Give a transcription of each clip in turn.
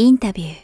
インタビュー。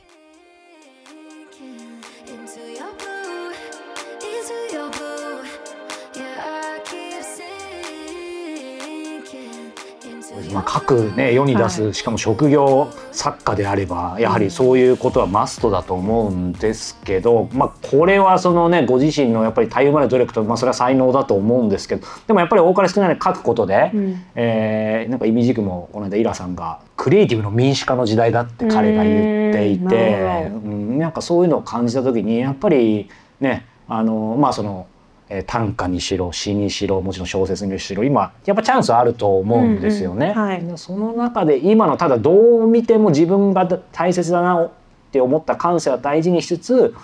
まあ、各ね世に出す、しかも職業作家であればやはりそういうことはマストだと思うんですけど、まあ、これはそのねご自身のやっぱりたゆまぬ努力と、まあ、それは才能だと思うんですけどでもやっぱり多かれ少ない書くことで、うん。えーなんか意味軸もこの間イラさんがクリエイティブの民主化の時代だって彼が言っていてうんなんかそういうのを感じた時にやっぱりねあのまあその。えー短歌にしろ詩にしろもちろん小説にしろ今やっぱチャンスあると思うんですよね。うんうん。はい。その中で今のただどう見ても自分が大切だなって思った感性は大事にしつつ、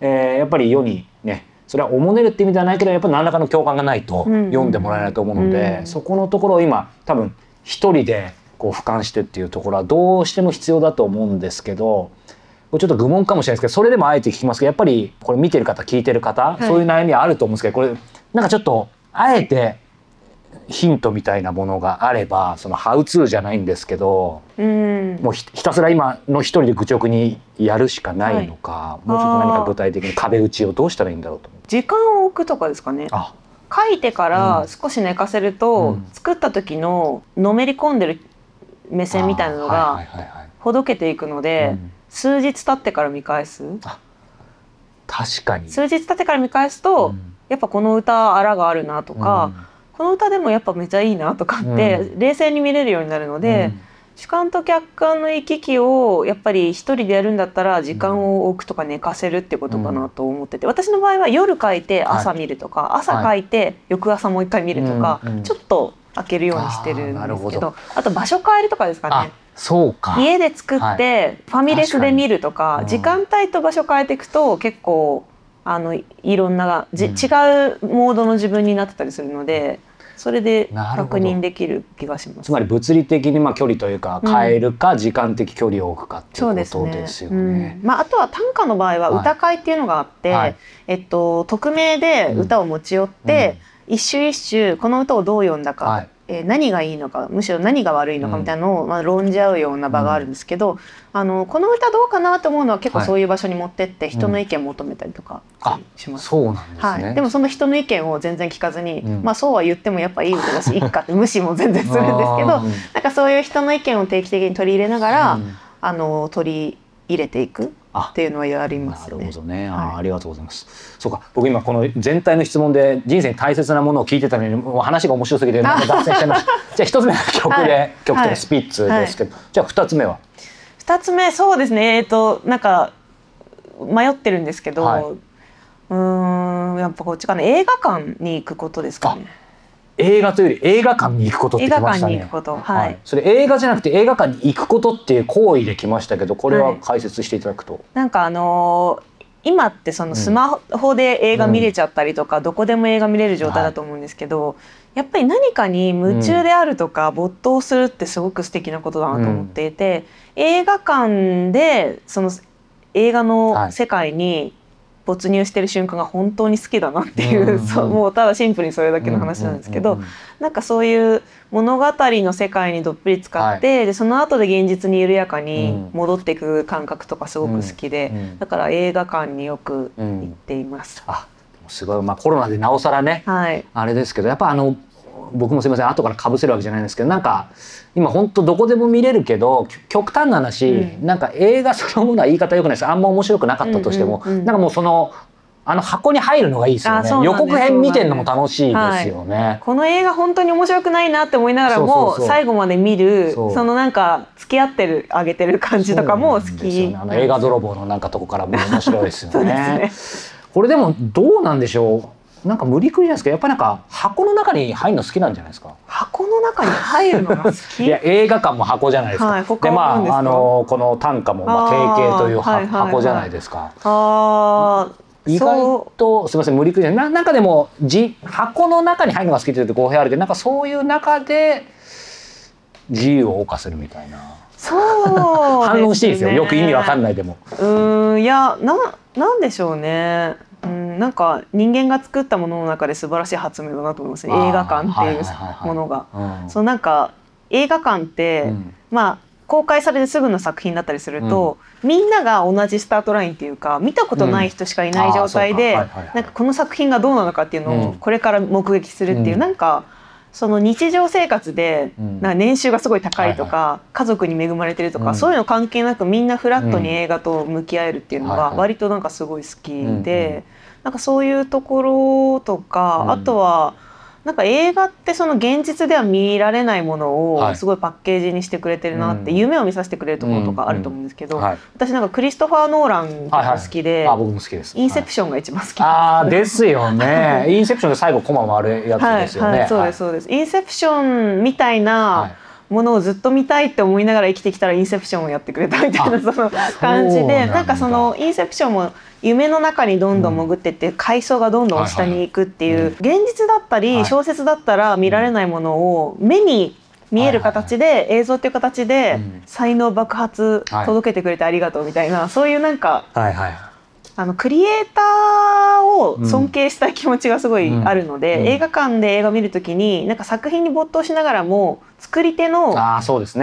えーやっぱり世にねそれはおもねるって意味ではないけどやっぱり何らかの共感がないとうんうん読んでもらえないと思うので、うん。そこのところを今多分一人でこう俯瞰してっていうところはどうしても必要だと思うんですけど。これちょっと愚問かもしれないですけどそれでもあえて聞きますけどやっぱりこれ見てる方聞いてる方、いそういう悩みはあると思うんですけどこれなんかちょっとあえてヒントみたいなものがあればそのハウツーじゃないんですけどうん。もうひひたすら今の一人で愚直にやるしかないのか、もうちょっと何か具体的に壁打ちをどうしたらいいんだろうと。時間を置くとかですかね。あ。書いてから少し寝かせると、うん。作った時ののめり込んでる目線みたいなのがはいはいはいはい。ほどけていくので、うん。数日経ってから見返す。確かに。数日経ってから見返すと、うん。やっぱこの歌あらがあるなとか、この歌でもやっぱめちゃいいなとかって、う冷静に見れるようになるのうん。で、主観と客観の行き来をやっぱり一人でやるんだったら時間を置くとか寝かせるってことかなと思ってて、私の場合は夜書いて朝見るとか、朝書いて翌朝もう一回見るとか、うんうん。ちょっと開けるようにしてるんですけどど。あと場所変えるとかですかあね。そうか。家で作ってファミレスで見るとか確かに。時間帯と場所変えていくと結構あのいいろんなじ、うん。違うモードの自分になってたりするのでそれで確認できる気がします。つまり物理的にまあ距離というかうん。変えるか時間的距離を置くかっていうことですね。ですようん。ね。まああとは短歌の場合ははい。歌会っていうのがあって、はい。えっと匿名で歌を持ち寄って、一首一首この歌をどう読んだか、はい。えー何がいいのかむしろ何が悪いのかみたいなのを、まあ、論じ合うような場があるんですけど、あのこの歌どうかなと思うのは結構はい。そういう場所に持ってって人の意見求めたりとかあします。そうなんですね。はい、でもその人の意見を全然聞かずに、うん。まあそうは言ってもやっぱいい歌だしいっかって無視も全然するんですけどなんかそういう人の意見を定期的に取り入れながら、うん。あの取り入れていく。あっていうのはやりますねなるほ。どね。あー、はいありがとうございます。そうか。僕今この全体の質問で人生に大切なものを聞いてたのに、もう話が面白すぎて なんか脱線しちゃいました。じゃあ一つ目は曲で、はい曲はいでスピッツですけど、じゃあ二つ目は？二つ目そうですねえっ、となんか迷ってるんですけど、はいうーんやっぱこっちかな映画館に行くことですかね。映画というより映画館に行くことってましたね。に行くこと。はい、それ映画じゃなくて映画館に行くことっていう行為で来ましたけど、これは解説していただくと。なんかあのー今ってそのスマホで映画見れちゃったりとか、どこでも映画見れる状態だと思うんですけど、やっぱり何かに夢中であるとか、没頭するってすごく素敵なことだなと思っていて、映画館でその映画の世界に没入してる瞬間が本当に好きだなっていう、うん そうもうただシンプルにそれだけの話なんですけど、うんうんうん。なんかそういう物語の世界にどっぷり使って、でその後で現実に緩やかに戻っていく感覚とかすごく好きで、うんうんだから映画館によく行っています。あ、すごい、まあコロナでなおさらね、はい、あれですけど、やっぱあの。僕もすみません後からかぶせるわけじゃないんですけどなんか今本当どこでも見れるけどき極端な話、うん。なんか映画そのものは言い方よくないです。あんま面白くなかったとしても、うんうんうんなんかもうそのあの箱に入るのがいいですよあね予告編見てるのも楽しいですよね。この映画本当に面白くないなって思いながらも最後まで見るそのなんか付き合ってるあげてる感じとかも好き。ねあの映画泥棒のなんかとこからも面白いですよね。ね。これでもどうなんでしょう？なんか無理くりじゃないですか。やっぱりなんか箱の中に入るの好きなんじゃないですか。箱の中に入るのが好き？いや映画館も箱じゃないですか。はい他でまああのこの短歌もまあ定型というははいはいはい箱じゃないですか。ああ、意外とすみません無理くりじゃない。ななんかでもじ箱の中に入るのが好きって言うと語弊あるけどなんかそういう中で自由を謳歌するみたいな。そうね反論していいですよ。よく意味わかんないでも。うーんいやななんでしょうね。うんなんか人間が作ったものの中で素晴らしい発明だなと思います映画館っていうものが。うん。そうなんか映画館って、うん。まあ公開されてすぐの作品だったりすると、みんなが同じスタートラインっていうか見たことない人しかいない状態で、なんかこの作品がどうなのかっていうのうん。をこれから目撃するっていう、うん。なんかその日常生活で、うん。な年収がすごい高いとか、家族に恵まれてるとか、うん。そういうの関係なくみんなフラットに映画と向き合えるっていうのがはいはい。割となんかすごい好きで、うんうん。なんかそういうところとか、うん。あとはなんか映画ってその現実では見られないものはい。をすごいパッケージにしてくれてるなって、うん。夢を見させてくれるところとかあると思うんですけど、はい。私なんかクリストファー・ノーラン結構好きで、あ僕も好きです。インセプションが一番好き。あですよね。インセプションで最後コマ回るやつはい、ですよね。はい、そうですそうです、インセプションみたいなものをずっと見たいって思いながら生きてきたらインセプションをやってくれたみたいなその感じでなんかそのインセプションも夢の中にどんどん潜ってって階層がどんどん下に行くっていう現実だったはい。り小説だったら見られないものを目に見える形で映像っていう形でうん。才能爆発はい。届けてくれてありがとうみたいなそういうなんかあのクリエイターを尊敬したい気持ちがすごいあるので、うん。うん映画館で映画見るときになんか作品に没頭しながらも作り手の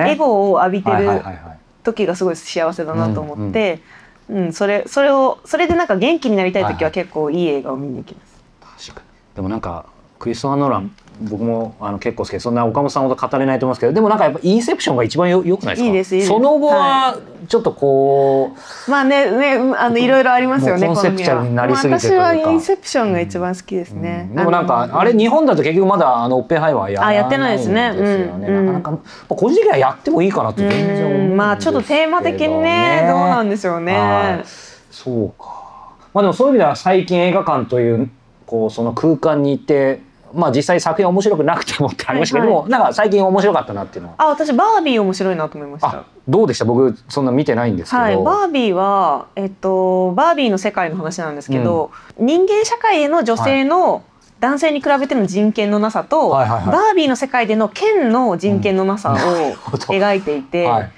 エゴを浴びてはいはいるはいはい。時がすごい幸せだなと思って、うんそれそれをそれでなんか元気になりたい時は結構いい映画を見に行きます。確かに。でもなんかクリストファー・ノーラン僕もあの結構好きでそんな岡本さんほど語れないと思うんですけどでもなんかやっぱインセプションが一番よよくないですか？いいですその後はちょっとこう、まあねねうんあのいろいろありますよねコンセプチュアルになりすぎてというか。まあ私はインセプションが一番好きですね。うん。でもなんかのあれ日本だと結局まだあのオッペンハイマーやあやってないですね。すよねうんなかなか個人的にはやってもいいかなって全然思うんですけどうん。まあちょっとテーマ的にねどうなんでしょうはい。ね。そうか。まあでもそういう意味では最近映画館というこうその空間にいて、まあ実際作品面白くなくてもってありましたけど、はいでもなんか最近面白かったなっていうのは。あ私バービー面白いなと思いました。あ。どうでした？僕そんな見てないんですけど。はい、バービーは、えっと、バービーの世界の話なんですけど、人間社会への女性の男性に比べての人権のなさと、はいはいはい。バービーの世界でのケンの人権のなさを描いていて、はい。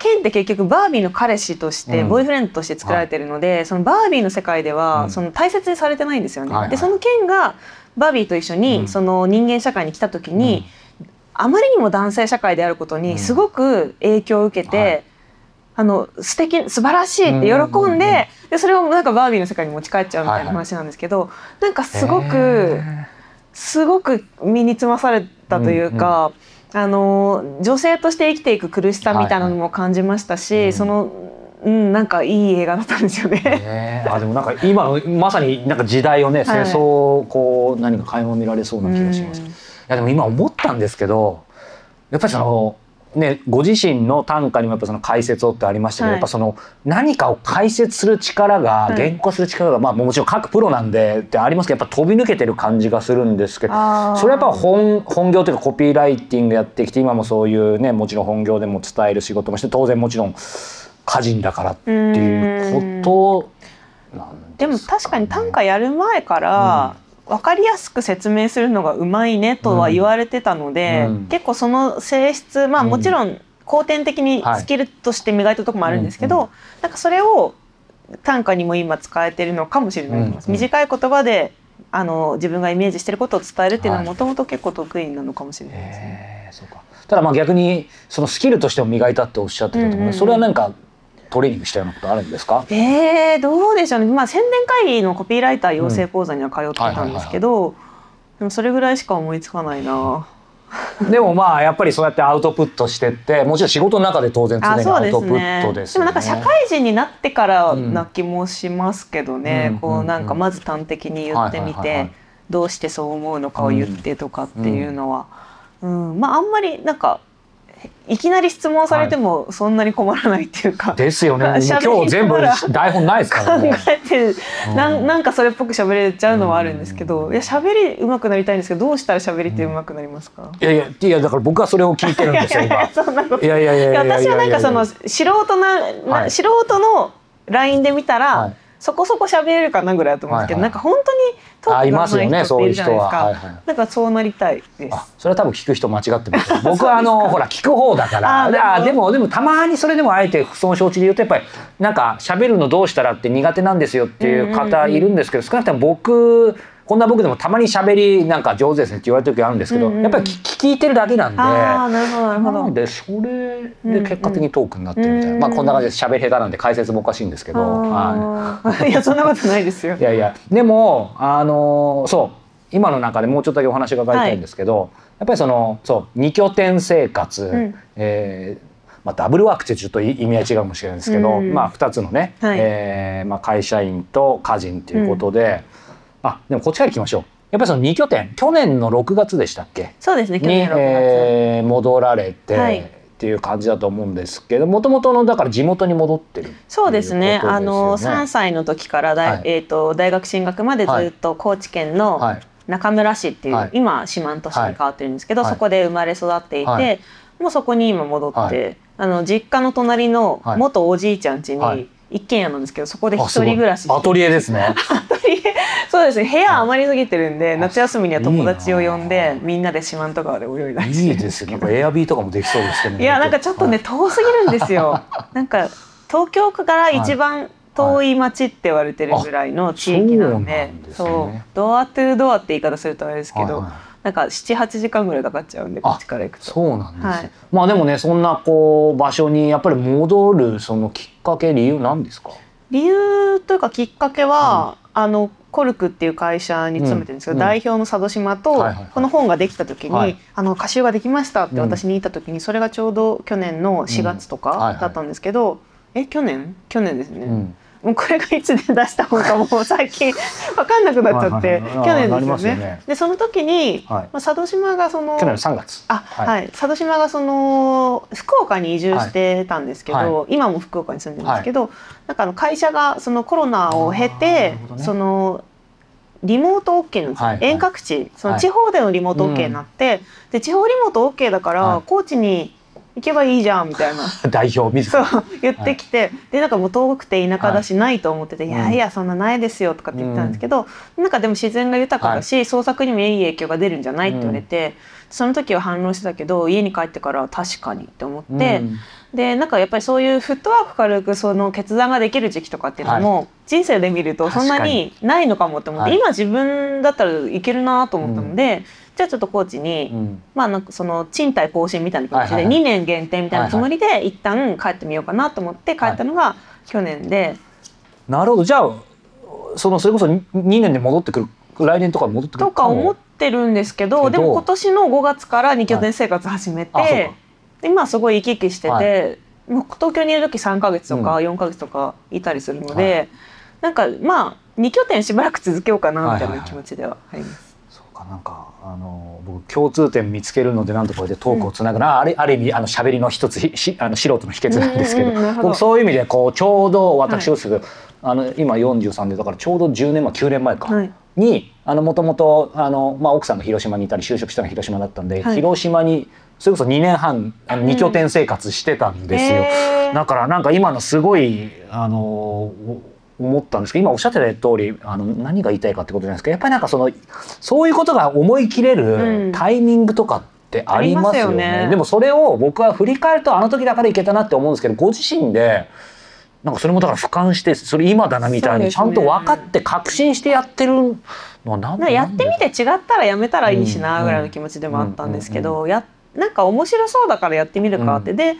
ケンって結局バービーの彼氏として、うん。ボーイフレンドとして作られてるので、そのバービーの世界では、うん。その大切にされてないんですよね。はいはい。でそのケンがバービーと一緒に、うん。その人間社会に来た時に、あまりにも男性社会であることうん。にすごく影響を受けて、はい。あの素敵素晴らしいって喜んで,、でそれをなんかバービーの世界に持ち帰っちゃうみたいな話なんですけど、なんかすごくへすごく身につまされたというか、あの女性として生きていく苦しさみたいなのも感じましたし、はいはい。その、うん、なんかいい映画だったんですよーね。ねあでもなんか今のまさになんか時代をね、戦争をこう何か垣間見られそうな気がします。いうん。やでも今思ったんですけどやっぱりそのねご自身の短歌にもやっぱその解説をってありましたけど、はい。やっぱその何かを解説する力が、はい。原稿する力がまあもちろん各プロなんでってありますけどやっぱ飛び抜けてる感じがするんですけどそれはやっぱ本本業というかコピーライティングやってきて今もそういうねもちろん本業でも伝える仕事もして当然もちろん歌人だからっていうことなんでもですかね確かに短歌やる前から、分かりやすく説明するのがうまいねとは言われてたので、うん。結構その性質まあうん。もちろん後天的にはい。スキルとして磨いたところもあるんですけど、うんうなんかそれを短歌にも今使えてるのかもしれないと思います。うん。うん短い言葉であの自分がイメージしてることを伝えるっていうのははい。もともと結構得意なのかもしれないですね。へーそうか。ただまあ逆にそのスキルとしても磨いたっておっしゃってたと思ううんうんうん。それはなんかトレーニングしたようなことあるんですか？えー、どうでしょうね、まあ、宣伝会議のコピーライター養成講座には通ってたんですけど、でもそれぐらいしか思いつかないな。でもまあやっぱりそうやってアウトプットしてってもちろん仕事の中で当然常にアウトプットですよね。でもなんか社会人になってからな気もしますけどね、うんこうなんかまず端的に言ってみてどうしてそう思うのかを言ってとかっていうのは、うん。まああんまりなんかいきなり質問されてもそんなに困らないっていうか、ですよね。今日全部台本ないですから考ね。えてるなうん。んなんかそれっぽく喋れちゃうのはあるんですけど、いや喋り上手くなりたいんですけどどうしたら喋りって上手くなりますか、いやいやいやだから僕はそれを聞いてるんですよ いやいやいや私はなんかその素人な、なはい。素人の LINE で見たら、はいそこそこ喋れるかなぐらいだと思うんですけど、はいはい。なんか本当にトークがますよね上手い人っているじゃないですか、は。はいはい。なんかそうなりたいです。あそれは多分聞く人間違ってますよ。僕はあのほら聞く方だから。あでもでもたまにそれでもあえて不損承知で言うとやっぱりなんか喋るのどうしたらって苦手なんですよっていう方いるんですけど少なくとも僕こんな僕でもたまに喋りなんか上手ですねって言われる時あるんですけど、うんうん。やっぱり聞聞いてるだけなんで。なるほどなるほど。なのでそれで結果的にトークになってるみたいな、うんまあこんな感じで喋り下手なんで解説もおかしいんですけど、はあーい。やそんなことないですよ。い、いやいや。でもあのそう。今の中でもうちょっとだけお話伺いたいんですけど、やっぱりそのそう二拠点生活、ん。えーまあ、ダブルワークってちょっと意味合い違うかもしれないですけど、うんまあ、2つのね、はい。えーまあ、会社員と家人っていうことで、あでもこっちから聞きましょう。やっぱりその二拠点去年の6月でしたっけ？そうですね去に、年6月、えー戻られて、はい。っていう感じだと思うんですけどもともとのだから地元に戻ってるそうですね。あのですよね3歳の時から大,、はい。えー、と大学進学までずっと高知県のはい。中村市っていう、はい。今四万十市に変わってるんですけど、はい。そこで生まれ育っていて、はい。もうそこに今戻って、はい。あの実家の隣のはい。元おじいちゃん家はい。に一軒家なんですけどそこで一人暮らしアトリエですね。アトリエ。そうですね。部屋余りすぎてるんで、あ夏休みには友達を呼んいいでなみんなで四万十川で泳いだりいいですね。なんかエアビーとかもできそうですけど、いやなんかちょっとね、遠すぎるんですよ。なんか東京区から一番遠い町って言われてるぐらいの地域なので、そうなんですね。そう。ドアトゥードアって言い方するとあれですけど、はい。はいなんか七八時間ぐらいかかっちゃうんでこっちから行くと。そうなんです、はい。まあでもねそんなこう場所にやっぱり戻るそのきっかけ理由なんですか？理由というかきっかけは、あのコルクっていう会社に勤めてるんですけど、うん代表の佐渡島と、この本ができた時に、はい。あの歌集ができましたって私に言った時に、それがちょうど去年の4月とかだったんですけど、え去年？去年ですね。うんもうこれがいつで出した本かもう最近 わかんなくなっちゃって去年ですよね。でその時に、はい。まあ、佐渡島がその去年の3月。あはい、佐渡島がその福岡に移住してたんですけど、は今も福岡に住んでるんですけど、なんかあの会社がそのコロナを経てそのリモート OK なんですよ、はいはい。遠隔地。そのはい。地方でのリモート OK になって、で地方リモート OK だから、はい。高知に行けばいいじゃんみたいな。代表自そうら言ってきて、でなんかもう遠くて田舎だしないと思ってて「いい、やいやそんなないですよ」とかって言ったんですけど、なんかでも自然が豊かだし、創作にもいい影響が出るんじゃないって言われて、その時は反応してたけど家に帰ってから確かにって思って、うん。でなんかやっぱりそういうフットワーク軽くその決断ができる時期とかっていうのも、人生で見るとそんなにないのかもって思って、はい。今自分だったらいけるなと思ったので、じゃあちょっとコーチに。うん。まあなんかその賃貸更新みたいな感じではいはいはい。2年限定みたいなつもりで一旦帰ってみようかなと思って帰ったのが去年で、なるほど。じゃあそのそれこそ2年で戻ってくる来年とか戻ってくるとか思ってるんですけどでも今年の5月から2拠点生活始めて、はい。今すごい生き生きしてて、はもう東京にいる時3ヶ月とか4ヶ月とかいたりするので、なんかまあ2拠点しばらく続けようかなみたいな気持ちではあります。そうかなんかあの僕共通点見つけるのでなんとこうやってトークをつなぐな、あれある意味あの喋りの一つひしあの素人の秘訣なんですけど,、うんうんど。僕そういう意味でこうちょうど私をする、あの今43でだからちょうど10年前9年前か、はい。にあのもともとあの、まあ、奥さんが広島にいたり就職したのが広島だったんで、はい。広島にそれこそ2年半あの2拠点生活してたんですよ。へー。だからなんか今のすごいあのお思ったんですけど今おっしゃってた通りあの何が言いたいかってことじゃないですか。やっぱりなんかそのそういうことが思い切れうん。るタイミングとかってありますよね。ありますよね。でもそれを僕は振り返るとあの時だからいけたなって思うんですけどご自身でなんかそれもだから俯瞰してそれ今だなみたいにちゃんと分かって確信してやってるのは何なんかやってみて違ったらやめたらいいしなぐらいの気持ちでもあったんですけど、やなんか面白そうだからやってみるかって、で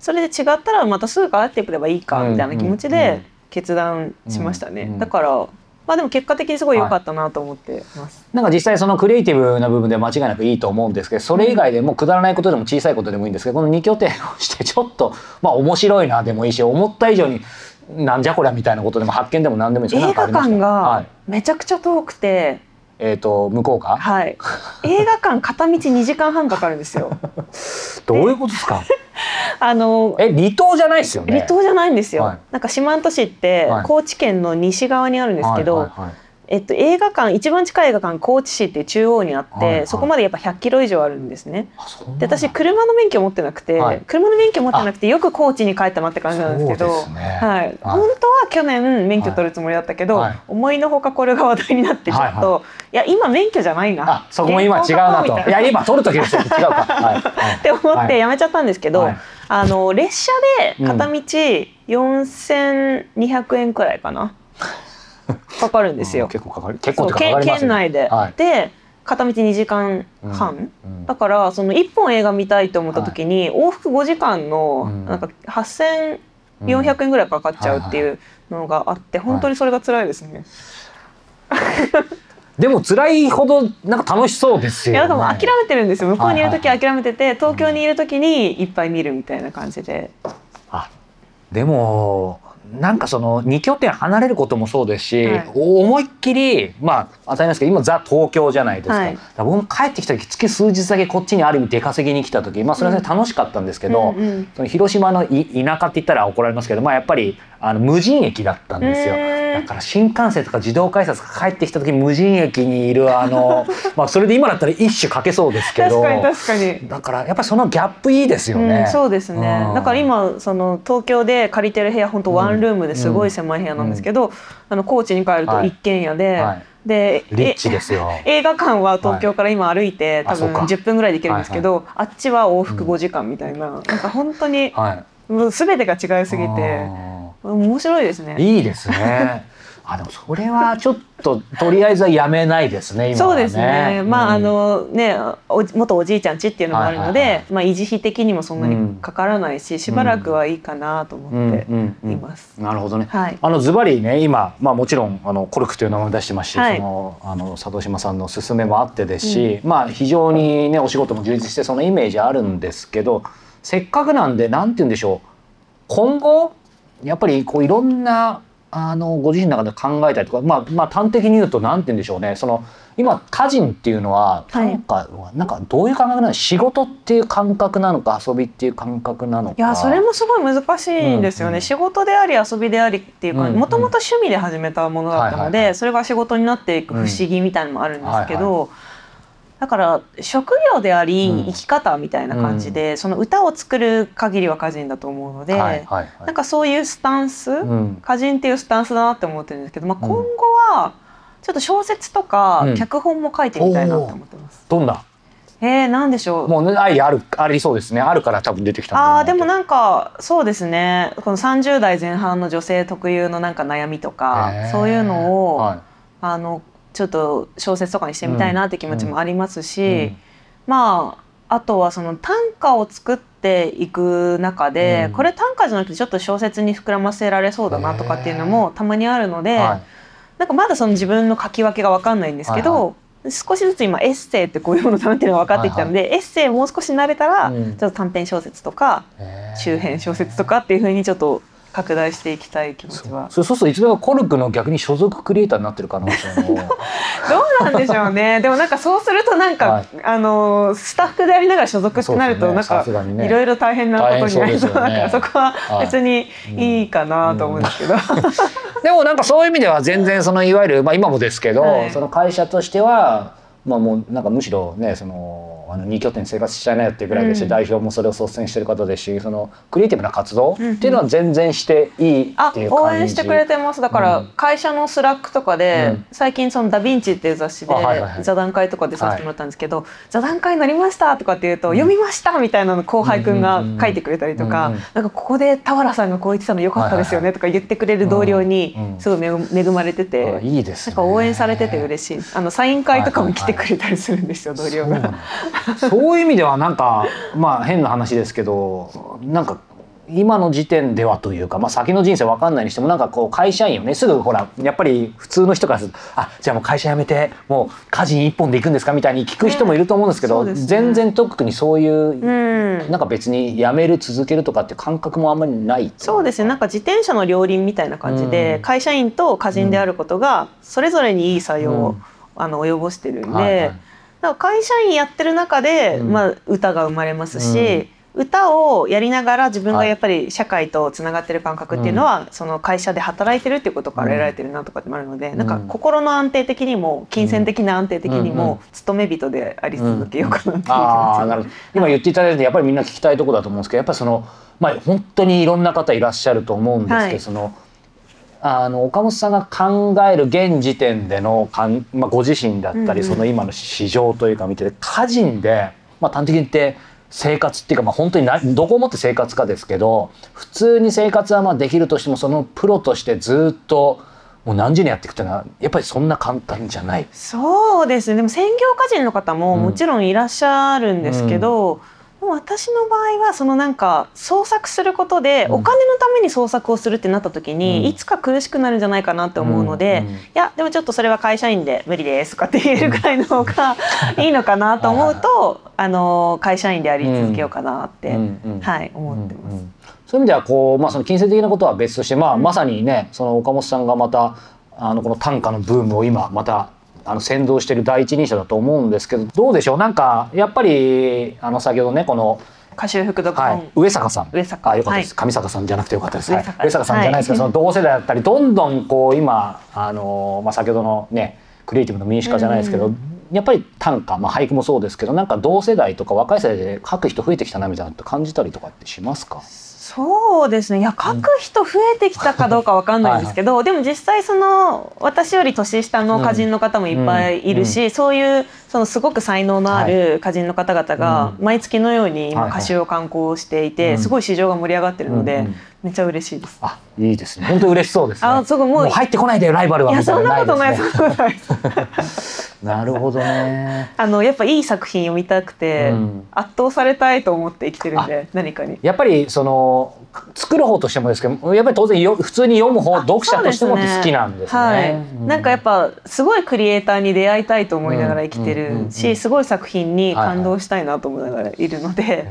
それで違ったらまたすぐ変わってくればいいかみたいな気持ちうんうんで決断しましたね、うんうん。だからまあでも結果的にすごい良かったなと思ってます。なんか実際そのクリエイティブな部分で間違いなくいいと思うんですけどそれ以外でもくだらないことでも小さいことでもいいんですけどこの2拠点をしてちょっと まあ面白いなでもいいし思った以上になんじゃこりゃみたいなことでも発見でも何でもいいです映画館はがい、めちゃくちゃ遠くて、えっ、と向こうか？はい、映画館片道2時間半かかるんですよ。どういうことですか？あのえ離島じゃないですよね？離島じゃないんですよ、はい。なんか四万十市ってはい。高知県の西側にあるんですけど、はいはいはい。えっと、映画館一番近い映画館高知市っていう中央にあって、はいはい。そこまでやっぱ100キロ以上あるんですね。でだ。私車の免許持ってなくて、はい。車の免許持ってなくてよく高知に帰ったなって感じなんですけどね。はい、本当は去年免許取るつもりだったけど、はい。思いのほかこれが話題になってちょっと、はいはい。や今免許じゃないな。あそこも今違うなと。いや今取る時ですよ違うかはい。はい。って思ってやめちゃったんですけど、はいあの列車で片道4200円くらいかな。かかるんですよ。結構かかる。結構かかかります県県内で、はい。で片道2時間半、うんだからその1本映画見たいと思った時に、往復5時間のうん。なんか8400円ぐらいかかっちゃうっていうのがあって、本当にそれが辛いですね。でも辛いほどなんか楽しそうですよ、ね。いやだから諦めてるんですよ。向こうにいる時ははい諦めてて東京にいる時にいっぱい見るみたいな感じで、あでもなんかその2拠点離れることもそうですし、はい。お思いっきりまあ当たり前ですけど今ザ東京じゃないですか,、はい。だから僕も帰ってきた時月数日だけこっちにある意味出稼ぎに来た時まあそれはね楽しかったんですけど、うんうん。その広島のい田舎って言ったら怒られますけどまあやっぱりあの無人駅だったんですよ。だから新幹線とか自動改札が帰ってきた時無人駅にいるあの まあそれで今だったら一種かけそうですけど。確かに確かに。だからやっぱりそのギャップいいですよね。うん、そうですね、うん。だから今その東京で借りてる部屋本当ワンルームですごい狭い部屋なんですけど、あの高知に帰るとはい。一軒家で、はい。でリッチですよ。え 映画館は東京から今歩いて、多分あそうか。10分ぐらいで行けるんですけど、あっちは往復5時間みたいな、なんか本当にはい。もう全てが違いすぎて。あ面白いですねー。いいですね。あでもそれはちょっととりあえずはやめないですね今はね。そうですね。まあ、あうんのね、お元おじいちゃん家っていうのもあるので、はいはいはいまあ維持費的にもそんなにうんかからないし、しばらくはいいかなと思ってうんうんいます。なるほどね。はい。あのズバリね今まあもちろんあのコルクという名前を出してますし、はいそのあの佐渡島さんの勧めもあってですし、まあ非常にねお仕事も充実してそのイメージあるんですけど、せっかくなんでなんて言うんでしょう。今後やっぱりこういろんなあのご自身の中で考えたりとか、まあまあ端的に言うとなんて言うんでしょうね。その今歌人っていうのははい。なんか、なんかどういう感覚なの？仕事っていう感覚なのか遊びっていう感覚なのか。いやそれもすごい難しいんですよね、うん。うん仕事であり遊びでありっていうかもともと趣味で始めたものだったので、はいはいはい。それが仕事になっていく不思議みたいなのもあるんですけど、うんだから職業でありうん。生き方みたいな感じで、その歌を作る限りは歌人だと思うので、はいはいはい。なんかそういうスタンス、うん。歌人っていうスタンスだなって思ってるんですけど、まあ、うん。今後はちょっと小説とかうん。脚本も書いてみたいなって思ってます。どんな？えー、なんでしょう。もうね愛あるありそうですね。あるから多分出てきたあーでもなんかそうですね。この30代前半の女性特有のなんか悩みとかそういうのを、はあのちょっと小説とかにしてみたいなって気持ちもありますし、うん。まああとはその短歌を作っていく中で、うん。これ短歌じゃなくてちょっと小説に膨らませられそうだなとかっていうのもたまにあるので、はい。なんかまだその自分の書き分けが分かんないんですけど、はい少しずつ今エッセイってこういうものだなっていうのが分かってきたので、エッセイもう少し慣れたら、うん。ちょっと短編小説とかへー。中編小説とかっていう風にちょっと拡大していきたい気持ちは。そそうするといつでもコルクの逆に所属クリエイターになってる可能性も。どうなんでしょうね。でもなんかそうするとなんか、はい。あのスタッフでありながら所属ってなると、なんかいろいろ大変なことになりそう大変そうですよね。だからそこは別にいいかなと思うんですけど。でもなんかそういう意味では全然そのいわゆる、まあ、今もですけど、はい。その会社としては、まあ、もうなんかむしろねそのあの2拠点生活しちゃいなよっていうぐらいですし、うん。代表もそれを率先してる方ですしそのクリエイティブな活動ってうん。うんいうのは全然していいあっていう感じ、応援してくれてます。だからうん。会社の Slack とかで、うん。最近その「ダ・ヴィンチ」っていう雑誌で座談会とかでさせてもらったんですけど「座談会になりました」とかって言うと「うん読みました」みたいなの後輩くんがうんうんうん書いてくれたりとか、うんうんなんかここで俵さんがこう言ってたのよかったですよねとか言ってくれる同僚にうんうんすごい恵恵まれてて。あいいですね。なんか応援されてて嬉しい。あのサイン会とかも来てくれたりするんですよ、同僚が。そういう意味ではなんかまあ変な話ですけどなんか今の時点ではというか、まあ、先の人生わかんないにしてもなんかこう会社員をね。すぐほらやっぱり普通の人からすると「あじゃあもう会社辞めてもう家事一本で行くんですか?」みたいに聞く人もいると思うんですけど、ねね。全然特にそういう、うん。なんか別に辞める続けるとかって感覚もあんまりないそうですね。なんか自転車の両輪みたいな感じで、うん。会社員と歌人であることがそれぞれにいい作用を、うん。あの及ぼしてるんで、はいはいだから会社員やってる中で、うん。まあ、歌が生まれますし、歌をやりながら自分がやっぱり社会とつながってる感覚っていうのは、その会社で働いてるっていうことから得られてるなとかってもあるので、ん。なんか心の安定的にも金銭的な安定的にうんうん。も勤め人であり続けようかなっていう今言っていただいてやっぱりみんな聞きたいところだと思うんですけどやっぱりそのまあ本当にいろんな方いらっしゃると思うんですけど、はい。そのあの岡本さんが考える現時点でのかん、まあ、ご自身だったり、うんうん。その今の市場というか見てて個人で、まあ、端的に言って生活っていうか、まあ、本当になどこをもって生活かですけど普通に生活はまあできるとしてもそのプロとしてずっともう何十年やっていくっていうのはやっぱりそんな簡単じゃない。そうですね。でも専業歌人の方もうん。もちろんいらっしゃるんですけど、でも私の場合はそのなんか創作することでうん。お金のために創作をするってなった時に、うん。いつか苦しくなるんじゃないかなって思うので、いやでもちょっとそれは会社員で無理ですとかって言えるくらいの方がいいのかなと思うとあの会社員であり続けようかなって、はい思ってます。そういう意味ではこう、まあ、その金銭的なことは別として、まあ、うん。まさにねその岡本さんがまたあのこの短歌のブームを今またあの先導している第一人者だと思うんですけどどうでしょう？なんかやっぱりあの先ほどねこの、歌集副読本、はい、上坂さん。上坂。あよかったです、は上坂さんじゃなくてよかったです、はい。上坂。上坂さんじゃないですけど、はい。その同世代だったりどんどんこう今あの、まあ、先ほどのねクリエイティブの民主化じゃないですけど、うん。やっぱり短歌、まあ、俳句もそうですけどなんか同世代とか若い世代で書く人増えてきたなみたいなのって感じたりとかってしますか？そうですね。いや書く人増えてきたかどうかわかんないんですけど、でも実際その私より年下の歌人の方もいっぱいいるし、そういうそのすごく才能のある歌人の方々がうん。毎月のように今はいはい歌集を刊行していて、うんすごい市場が盛り上がってるので、うんうんめっちゃ嬉しいです。あいいですね。本当嬉しそうですね。あすごいもう。入ってこないでよライバルはみたいそんなことない。ですねなるほどね。あのやっぱいい作品読みたくて、うん。圧倒されたいと思って生きてるんで何かに。やっぱりその作る方としてもですけどやっぱり当然よ普通に読む方読者としても好きなんですね。はい、うん。なんかやっぱすごいクリエイターに出会いたいと思いながら生きてるしすごい作品に感動したいなと思いながらいるので、へ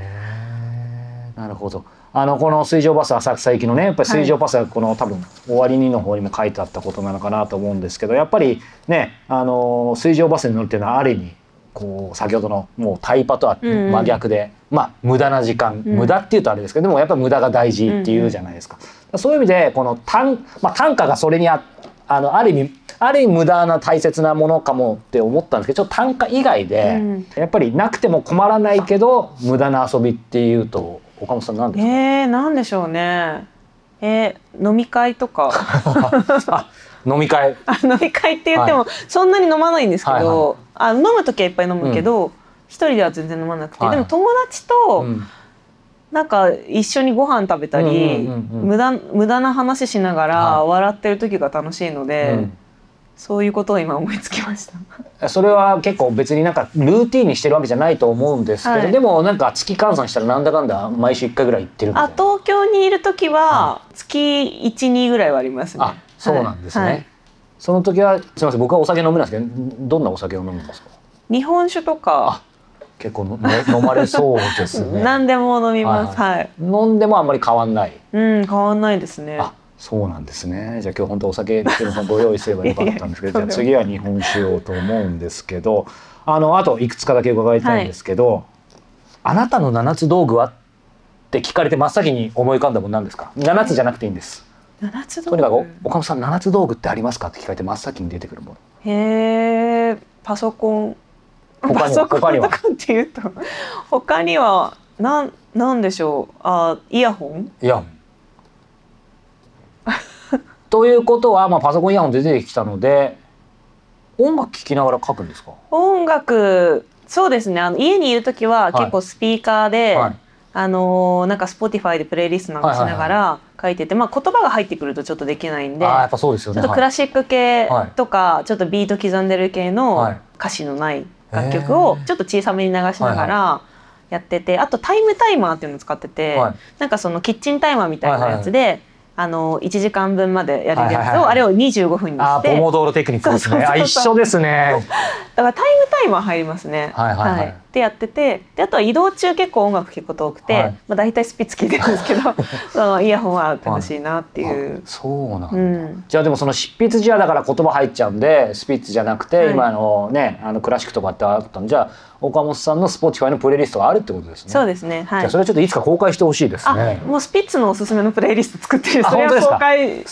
ー。なるほど。あのこの水上バス浅草行きのねやっぱり水上バスはこの、多分終わりにの方にも書いてあったことなのかなと思うんですけどやっぱりねあの水上バスに乗るっていうのはある意味こう先ほどのもうタイパとはうんうん。真逆で、まあ無駄な時間、うん。無駄っていうとあれですけどでもやっぱり無駄が大事っていうじゃないですか。そういう意味でこの短,、まあ、短歌がそれにああのある意味ある意味無駄な大切なものかもって思ったんですけどちょっと短歌以外で、うん。やっぱりなくても困らないけど無駄な遊びっていうと岡本さん何ですか、えー、なんでしょうね。えー飲み会とか。あ飲み会。あ飲み会って言ってもそんなに飲まないんですけど、はいはあ飲む時はいっぱい飲むけど、一人では全然飲まなくて、はいでも友達とうん。なんか一緒にご飯食べたり、うんうんうんうん。無駄無駄な話しながらはい。笑ってる時が楽しいので、うんそういうことを今思いつきました。それは結構別になんかルーティンにしてるわけじゃないと思うんですけど、はい。でもなんか月換算したらなんだかんだ毎週1回ぐらい行ってるあな。東京にいる時は月12ぐらいはありますね。あそうなんですね、はい。その時はすみません僕はお酒飲めないですけどどんなお酒を飲むんですか？日本酒とか、結構のの飲まれそうですね。何でも飲みます。ははい、飲んでもあんまり変わんない。うん、変わんないですね。あそうなんですね。じゃあ今日本当お酒ご用意すればよかったんですけどじゃあ次は日本酒をと思うんですけどあのあといくつかだけ伺いたいんですけど、あなたの七つ道具はって聞かれて真っ先に思い浮かんだもんなんですか？七つじゃなくていいんです。七つ道とにかく。岡本さん七つ道具ってありますかって聞かれて真っ先に出てくるもの。へえ、パソコン。他にはパソコン他には？とかっていうと、他にはなんなんでしょう？あ、イヤホン？イヤホンということは、まあ、パソコンイヤホンで出てきたので音楽聴きながら書くんですか？音楽そうですね。あの家にいる時は結構スピーカーで、はい。あのーなんか Spotify でプレイリストなんかしながら書いてて、まあ、言葉が入ってくるとちょっとできないんでああやっぱそうですよちょっとクラシック系はい。とか、ちょっとビート刻んでる系はのい。歌詞のない楽曲をちょっと小さめに流しながらやってて、あとタイムタイマーっていうのを使ってて、はい。なんかそのキッチンタイマーみたいなやつで、あの1時間分までやれるやつはいはいはい。をあれを25分にあして。ーポモドーロテクニックですね一緒ですね。だからタイムタイマー入りますね。はいはい。はいってやっててであとは移動中結構音楽聴くこと多くて、はい。まあ、大体スピッツ聴いてるんですけど そのイヤホンは楽しいなっていう。あ。そうなんだ、うん。じゃあでもその執筆時はだから言葉入っちゃうんでスピッツじゃなくて、はい。今のねあのクラシックとかってあったんじゃあ岡本さんの Spotify のプレイリストがあるってことですね。そうですね。はい。じゃあそ。れはちょっといつか公開してほしいですあね、もうスピッツのおすすめのプレイリスト作ってそれは公開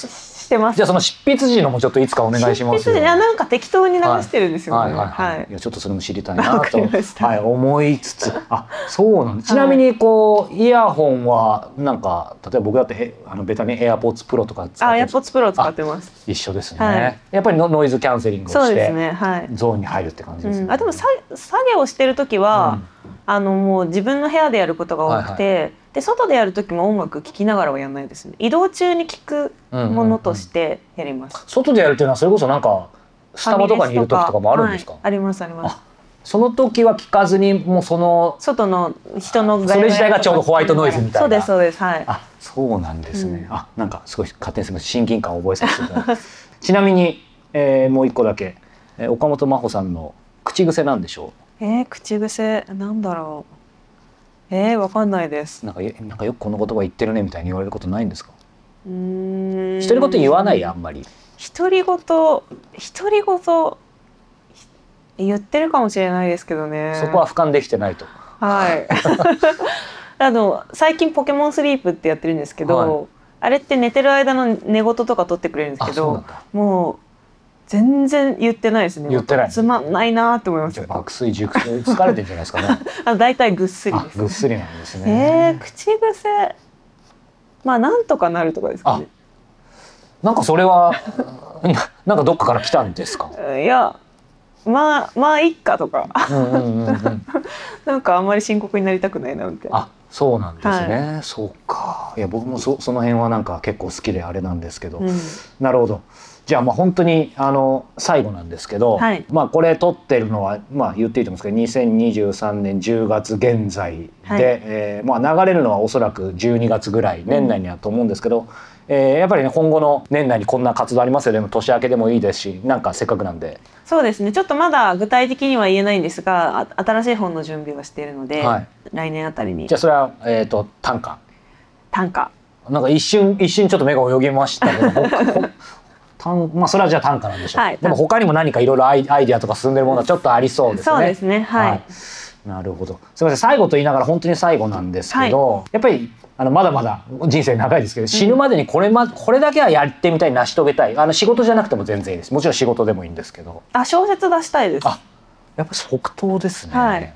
してます。じゃあその執筆時のもちょっといつかお願いします執筆でいやなんか適当に流してるんですよね。はいはいはい。はい。いやちょっとそれも知りたいなと、はい、思いつつ。あそうなんだ。ちなみにこうイヤホンはなんか例えば僕だってへあのベタに AirPods Pro とか使あ、ってエアポッツプロを使ってます。一緒ですね、はい。やっぱりノノイズキャンセリングをして、そうですね。はい。ゾーンに入るって感じですね、うん、あでもさ作業してる時は、あのもう自分の部屋でやることが多くて、で外でやる時も音楽聴きながらはやんないですね。移動中に聴くものとしてやります、外でやるっていうのはそれこそなんかスタバとかにいる時とかもあるんですか、はいありますあります。あその時は聞かずにもうその外の人のそれ自体がちょうどホワイトノイズみたいな。そうですそうですはい。あそうなんですね、うん。あなんかすごい勝手にすみません。親近感を覚えさせていただきます。ちなみに、えーもう一個だけ、えー岡本真帆さんの口癖なんでしょえー、口癖なんだろうえー、わかんないです。うなんかえなんかよくこの言葉言ってるねみたいに言われることないんですか？うーん。独り言言わない？あんまり。独り言独り言言ってるかもしれないですけどね。そこは俯瞰できてないと。はい。あの最近ポケモンスリープってやってるんですけど、はい。あれって寝てる間の寝言とか取ってくれるんですけどうもう全然言ってないですね。言ってない。つまんないなって思います。爆睡熟睡疲れてんじゃないですかね。あ大体ぐっすりぐっすりなんですえね、ー、口癖。まあなんとかなるとかですかね。なんかそれはななんかどっかから来たんですか？いやまあまあいっかとか。うんうんうんうん。なんかあんまり深刻になりたくないなみたいな。あそうなんですね、そうか。いや僕もそその辺はなんか結構好きであれなんですけど、うん。なるほどじゃあまあ本当にあの最後なんですけど、はい。まあこれ撮ってるのはまあ言っていいと思うんですけど2023年10月現在で、はい。えーまあ流れるのはおそらく12月ぐらい年内にはと思うんですけど、えーやっぱりね今後の年内にこんな活動ありますよでも年明けでもいいですしなんかせっかくなんで、そうですね。ちょっとまだ具体的には言えないんですがあ新しい本の準備はしているので、はい。来年あたりに。じゃあそれは、えー、と短歌短歌なんか一瞬一瞬ちょっと目が泳ぎましたけど 短まあそれはじゃあ短歌なんでしょう、はいでも他にも何かいろいろアイアイディアとか進んでるものはちょっとありそうですね。そうですねはい、なるほど。すみません、最後と言いながら本当に最後なんですけど、やっぱりあのまだまだ人生長いですけど、死ぬまでにこれまこれだけはやってみたい、成し遂げたい。あの仕事じゃなくても全然いいです。もちろん仕事でもいいんですけど、あ小説出したいですあやっぱ即答ですね。はい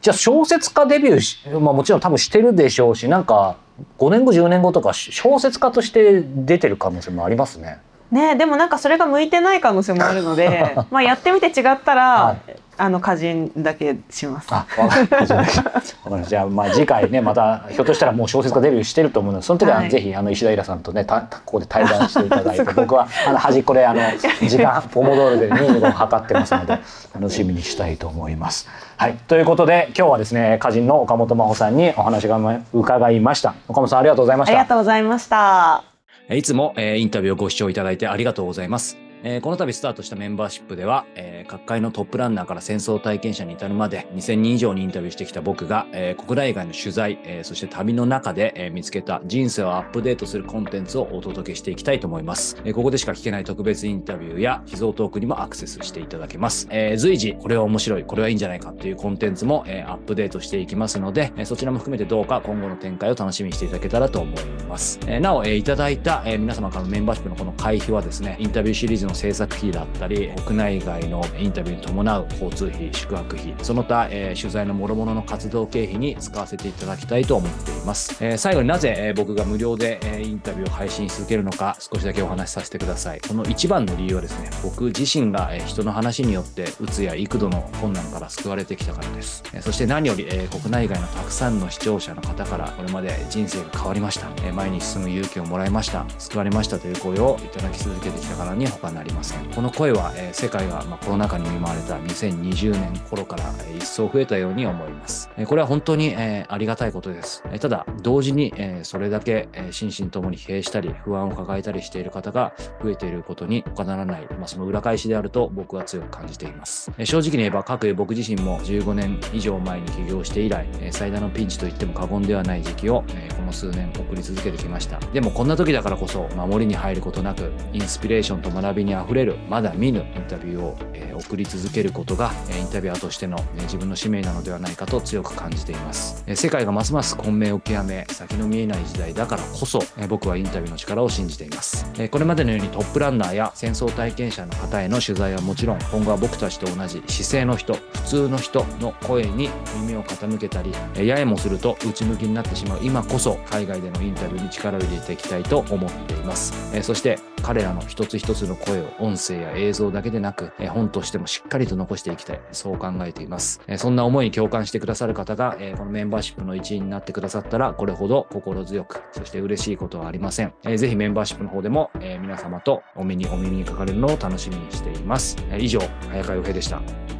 じゃあ小説家デビューし、まあもちろん多分してるでしょうし、なんか5年後10年後とか小説家として出てる可能性もありますね。ねでもなんかそれが向いてない可能性もあるので まあやってみて違ったら、はいあの歌人だけしますあ、わかりました。じゃあ、まあ、次回ね、また、ひょっとしたら、もう小説家デビューしてると思うので、その時は、はいぜひ、あの、石田イラさんとね、た、ここで対談していただいて、僕は、あの、端っこで、あの、時間、ポモドールで25分測ってますので、楽しみにしたいと思います。はい、ということで、今日はですね、歌人の岡本真帆さんにお話が伺いました。岡本さん、ありがとうございましたありが。とうございましたいつも、えーインタビューをご視聴いただいてありがとうございます。えーこの度スタートしたメンバーシップでは、えー各界のトップランナーから戦争体験者に至るまで2000人以上にインタビューしてきた僕が、えー国内外の取材、えそして旅の中で、え見つけた人生をアップデートするコンテンツをお届けしていきたいと思います。えここでしか聞けない特別インタビューや秘蔵トークにもアクセスしていただけます。え随時これは面白い、これはいいんじゃないかっていうコンテンツも、えアップデートしていきますので、えそちらも含めてどうか今後の展開を楽しみにしていただけたらと思います。えなお、えいただいた、え皆様からのメンバーシップのこの会費はですね、インタビューシリーズの制作費だったり、国内外のインタビューに伴う交通費、宿泊費、その他、えー取材の諸々の活動経費に使わせていただきたいと思っています。えー最後になぜ、えー僕が無料で、えーインタビューを配信し続けるのか、少しだけお話しさせてください。この一番の理由はですね、僕自身が、えー人の話によって、うつや幾度の困難から救われてきたからです。えーそして何より、えー国内外のたくさんの視聴者の方から、これまで人生が変わりました。えー前に進む勇気をもらいました。救われましたという声をいただき続けてきたからに他なりません。この声は、世界が、コロナ禍に見舞われた2020年頃から、一層増えたように思います。これは本当に、ありがたいことです。ただ、同時に、それだけ、心身ともに疲弊したり、不安を抱えたりしている方が増えていることに他ならない、その裏返しであると僕は強く感じています。正直に言えば、各僕自身も15年以上前に起業して以来、最大のピンチと言っても過言ではない時期を、この数年送り続けてきました。でもこんな時だからこそ、守りに入ることなく、インスピレーションと学びにあふれる、まだ見ぬインタビューを、え送り続けることが、えインタビュアーとしての、え自分の使命なのではないかと強く感じています。え世界がますます混迷を極め、先の見えない時代だからこそ、え僕はインタビューの力を信じています。えこれまでのようにトップランナーや戦争体験者の方への取材はもちろん、今後は僕たちと同じ姿勢の人、普通の人の声に耳を傾けたり、えーややもすると内向きになってしまう今こそ、海外でのインタビューに力を入れていきたいと思っています。えそして、彼らの一つ一つの声声を音声や映像だけでなく、え本としてもしっかりと残していきたい、そう考えています。えそんな思いに共感してくださる方が、えこのメンバーシップの一員になってくださったら、これほど心強く、そして嬉しいことはありません。えーぜひメンバーシップの方でも、え皆様とお目にお耳にかかれるのを楽しみにしています。以上、早川洋平でした。